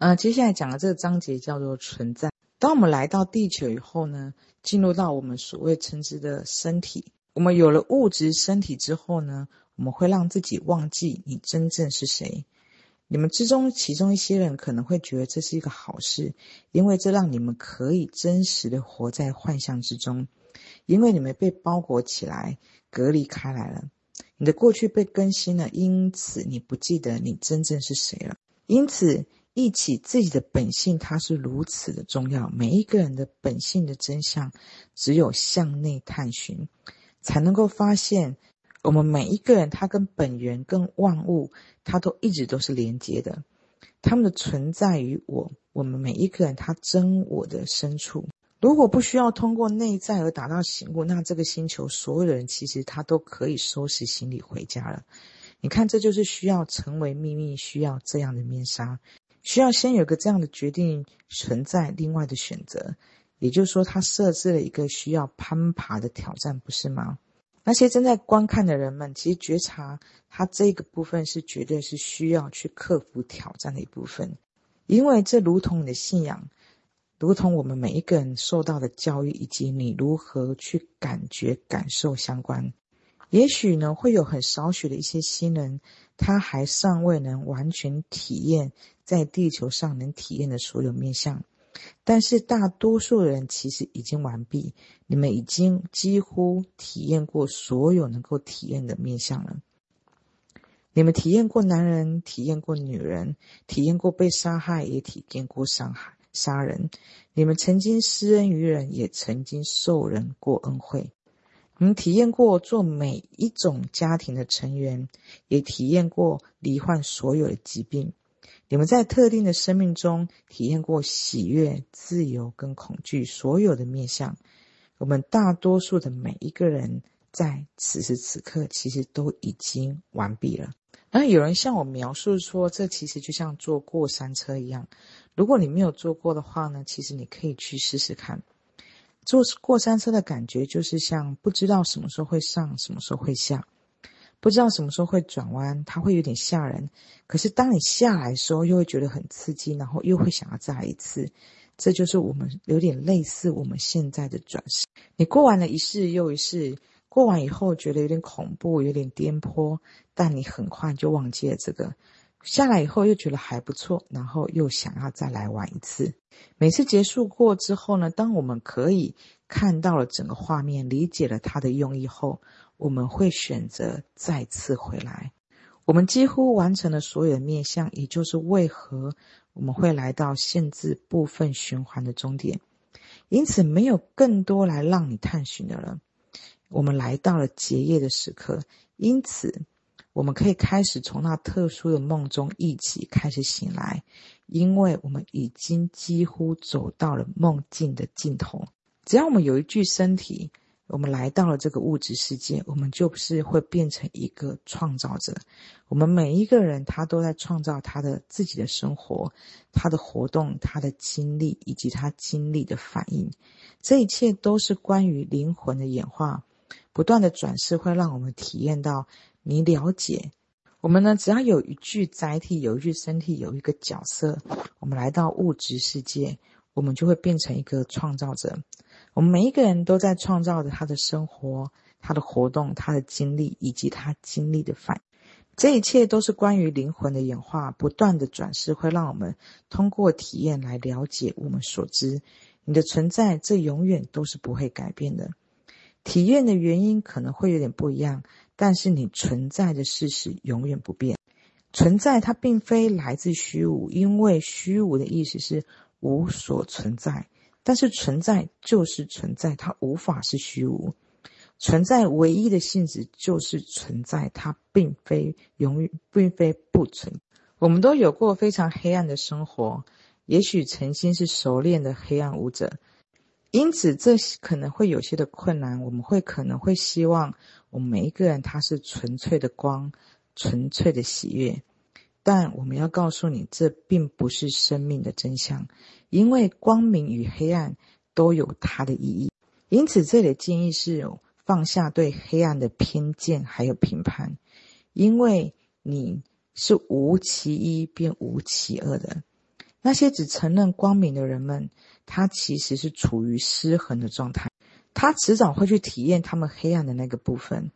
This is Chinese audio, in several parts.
呃，接下来讲的这个章节叫做存在。当我们来到地球以后呢，进入到我们所谓称之的身体，我们有了物质身体之后呢，我们会让自己忘记你真正是谁。你们之中，其中一些人可能会觉得这是一个好事，因为这让你们可以真实的活在幻象之中，因为你们被包裹起来，隔离开来了。你的过去被更新了，因此你不记得你真正是谁了。因此，忆起自己的本性，它是如此的重要。每一个人的本性的真相，只有向内探寻，才能够发现。我们每一个人，他跟本源、跟万物，他都一直都是连接的。他们的存在于我，我们每一个人，他真我的深处。如果不需要通过内在而达到醒悟，那这个星球所有的人，其实他都可以收拾行李回家了。你看，这就是需要成为秘密，需要这样的面纱，需要先有个这样的决定存在，另外的选择。也就是说，他设置了一个需要攀爬的挑战，不是吗？那些正在观看的人们，其实觉察他这个部分是绝对是需要去克服挑战的一部分，因为这如同你的信仰，如同我们每一个人受到的教育，以及你如何去感觉、感受相关。也许呢，会有很少许的一些新人，他还尚未能完全体验在地球上能体验的所有面向。但是大多数人其实已经完毕，你们已经几乎体验过所有能够体验的面向了。你们体验过男人，体验过女人，体验过被杀害，也体验过伤害、杀人。你们曾经施恩于人，也曾经受人过恩惠。你们体验过做每一种家庭的成员，也体验过罹患所有的疾病。你们在特定的生命中体验过喜悦、自由跟恐惧，所有的面向。我们大多数的每一个人在此时此刻，其实都已经完毕了。然后有人向我描述说，这其实就像坐过山车一样。如果你没有坐过的话呢，其实你可以去试试看。坐过山车的感觉，就是像不知道什么时候会上，什么时候会下。不知道什么时候会转弯，它会有点吓人。可是当你下来的时候，又会觉得很刺激，然后又会想要再来一次。这就是我们有点类似我们现在的转世。你过完了一世又一世，过完以后觉得有点恐怖，有点颠簸，但你很快就忘记了这个。下来以后又觉得还不错，然后又想要再来玩一次。每次结束过之后呢，当我们可以看到了整个画面，理解了它的用意后。我们会选择再次回来。我们几乎完成了所有的面向，也就是为何我们会来到限制部分循环的终点。因此，没有更多来让你探寻的了。我们来到了结业的时刻，因此我们可以开始从那特殊的梦中一起开始醒来，因为我们已经几乎走到了梦境的尽头。只要我们有一具身体。我们来到了这个物质世界，我们就是会变成一个创造者。我们每一个人，他都在创造他的自己的生活，他的活动，他的经历，以及他经历的反应。这一切都是关于灵魂的演化，不断的转世会让我们体验到。你了解，我们呢，只要有一具载体，有一具身体，有一个角色，我们来到物质世界，我们就会变成一个创造者。我们每一个人都在创造着他的生活、他的活动、他的经历以及他经历的反应。这一切都是关于灵魂的演化，不断的转世会让我们通过体验来了解我们所知。你的存在，这永远都是不会改变的。体验的原因可能会有点不一样，但是你存在的事实永远不变。存在它并非来自虚无，因为虚无的意思是无所存在。但是存在就是存在，它无法是虚无。存在唯一的性质就是存在，它并非永远，并非不存。我们都有过非常黑暗的生活，也许曾经是熟练的黑暗舞者，因此这可能会有些的困难。我们会可能会希望我们每一个人他是纯粹的光，纯粹的喜悦。但我们要告诉你，这并不是生命的真相，因为光明与黑暗都有它的意义。因此，这里的建议是放下对黑暗的偏见还有评判，因为你是无其一便无其二的。那些只承认光明的人们，他其实是处于失衡的状态。他迟早会去体验他们黑暗的那个部分，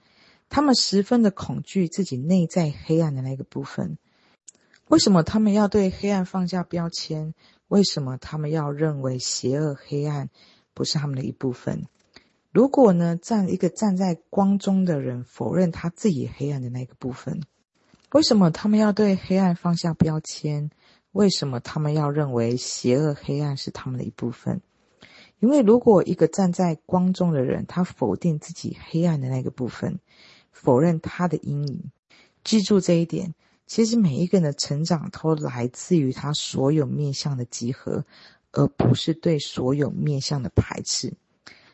他们十分的恐惧自己内在黑暗的那个部分。为什么他们要对黑暗放下标签？为什么他们要认为邪恶黑暗不是他们的一部分？如果呢，站一个站在光中的人否认他自己黑暗的那个部分，为什么他们要对黑暗放下标签？为什么他们要认为邪恶黑暗是他们的一部分？因为如果一个站在光中的人，他否定自己黑暗的那个部分，否认他的阴影，记住这一点。其实每一个人的成长都来自于他所有面向的集合，而不是对所有面向的排斥。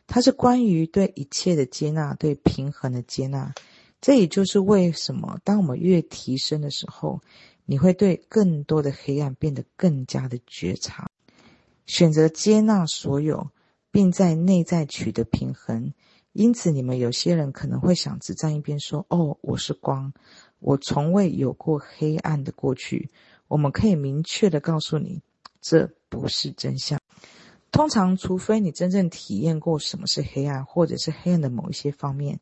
它是关于对一切的接纳，对平衡的接纳。这也就是为什么，当我们越提升的时候，你会对更多的黑暗变得更加的觉察，选择接纳所有。并在内在取得平衡，因此你们有些人可能会想只站一边说：“哦，我是光，我从未有过黑暗的过去。”我们可以明确的告诉你，这不是真相。通常，除非你真正体验过什么是黑暗，或者是黑暗的某一些方面，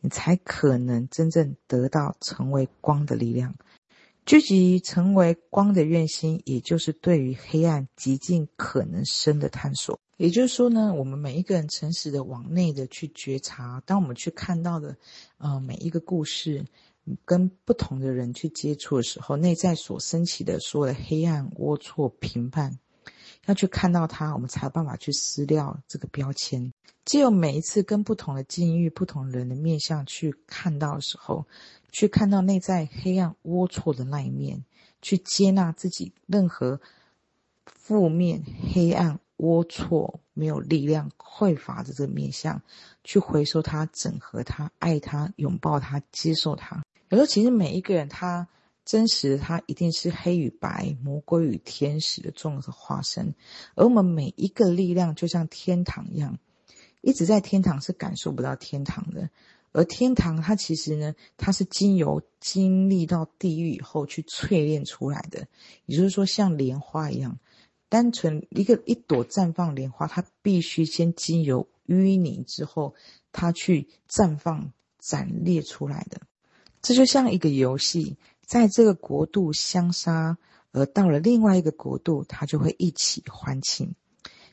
你才可能真正得到成为光的力量。聚集成为光的愿心，也就是对于黑暗极尽可能深的探索。也就是说呢，我们每一个人诚实的往内的去觉察，当我们去看到的，呃，每一个故事，跟不同的人去接触的时候，内在所升起的所有的黑暗、龌龊、评判，要去看到它，我们才有办法去撕掉这个标签。只有每一次跟不同的境遇、不同人的面相去看到的时候，去看到内在黑暗、龌龊的那一面，去接纳自己任何负面、黑暗。龌龊、没有力量、匮乏的这个面相，去回收它、整合它、爱它、拥抱它、接受它。有时候，其实每一个人他真实，他一定是黑与白、魔鬼与天使的综合化身。而我们每一个力量，就像天堂一样，一直在天堂是感受不到天堂的。而天堂，它其实呢，它是经由经历到地狱以后去淬炼出来的。也就是说，像莲花一样。单纯一个一朵绽放莲花，它必须先经由淤泥之后，它去绽放、展裂出来的。这就像一个游戏，在这个国度相杀，而到了另外一个国度，它就会一起欢庆。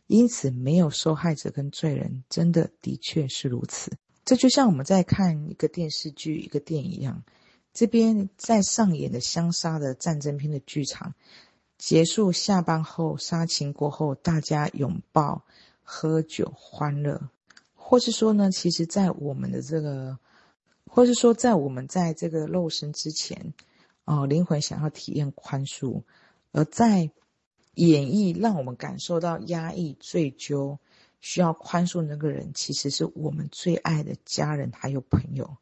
因此，没有受害者跟罪人，真的的确是如此。这就像我们在看一个电视剧、一个电影一样，这边在上演的相杀的战争片的剧场。结束下班后，杀青过后，大家拥抱、喝酒、欢乐，或是说呢，其实，在我们的这个，或是说，在我们在这个肉身之前，哦，灵魂想要体验宽恕，而在演绎让我们感受到压抑、追究，需要宽恕那个人，其实是我们最爱的家人还有朋友。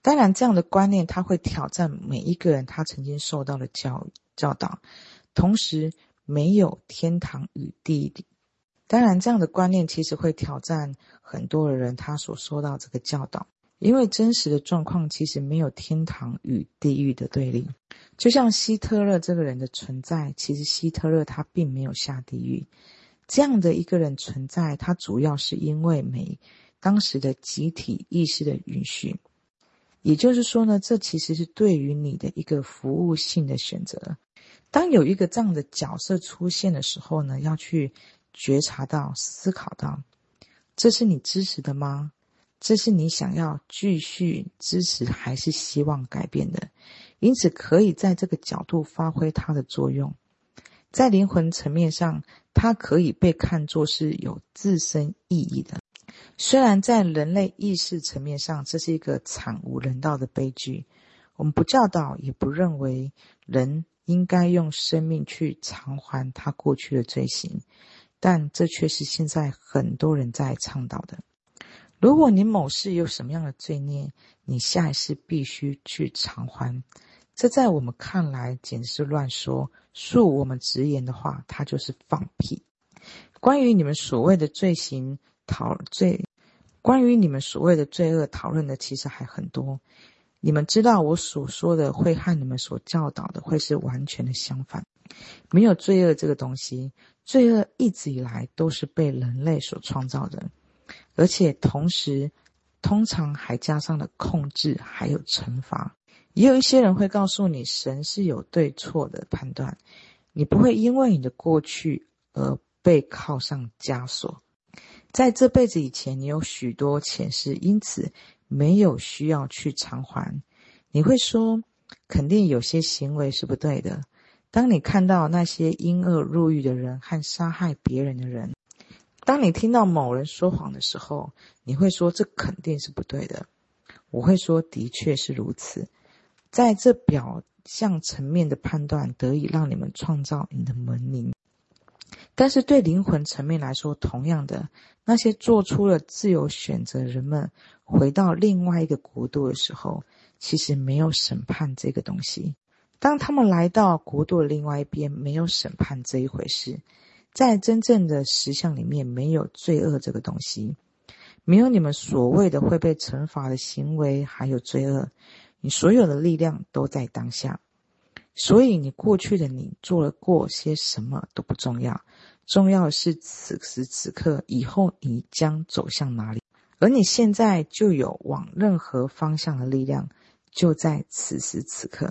当然，这样的观念，它会挑战每一个人他曾经受到的教教导。同时，没有天堂与地狱。当然，这样的观念其实会挑战很多的人他所说到这个教导，因为真实的状况其实没有天堂与地狱的对立。就像希特勒这个人的存在，其实希特勒他并没有下地狱。这样的一个人存在，他主要是因为每当时的集体意识的允许。也就是说呢，这其实是对于你的一个服务性的选择。当有一个这样的角色出现的时候呢，要去觉察到、思考到，这是你支持的吗？这是你想要继续支持，还是希望改变的？因此，可以在这个角度发挥它的作用。在灵魂层面上，它可以被看作是有自身意义的。虽然在人类意识层面上，这是一个惨无人道的悲剧。我们不教导，也不认为人。应该用生命去偿还他过去的罪行，但这却是现在很多人在倡导的。如果你某世有什么样的罪孽，你下一世必须去偿还。这在我们看来简直是乱说。恕我们直言的话，他就是放屁。关于你们所谓的罪行讨罪，关于你们所谓的罪恶讨论的，其实还很多。你们知道我所说的会和你们所教导的会是完全的相反。没有罪恶这个东西，罪恶一直以来都是被人类所创造的，而且同时，通常还加上了控制，还有惩罚。也有一些人会告诉你，神是有对错的判断，你不会因为你的过去而被铐上枷锁。在这辈子以前，你有许多前世，因此没有需要去偿还。你会说，肯定有些行为是不对的。当你看到那些因恶入狱的人和杀害别人的人，当你听到某人说谎的时候，你会说这肯定是不对的。我会说，的确是如此。在这表象层面的判断得以让你们创造你的门灵，但是对灵魂层面来说，同样的，那些做出了自由选择人们回到另外一个国度的时候，其实没有审判这个东西。当他们来到国度的另外一边，没有审判这一回事。在真正的实相里面，没有罪恶这个东西，没有你们所谓的会被惩罚的行为，还有罪恶。你所有的力量都在当下，所以你过去的你做了过些什么都不重要，重要的是此时此刻，以后你将走向哪里，而你现在就有往任何方向的力量，就在此时此刻。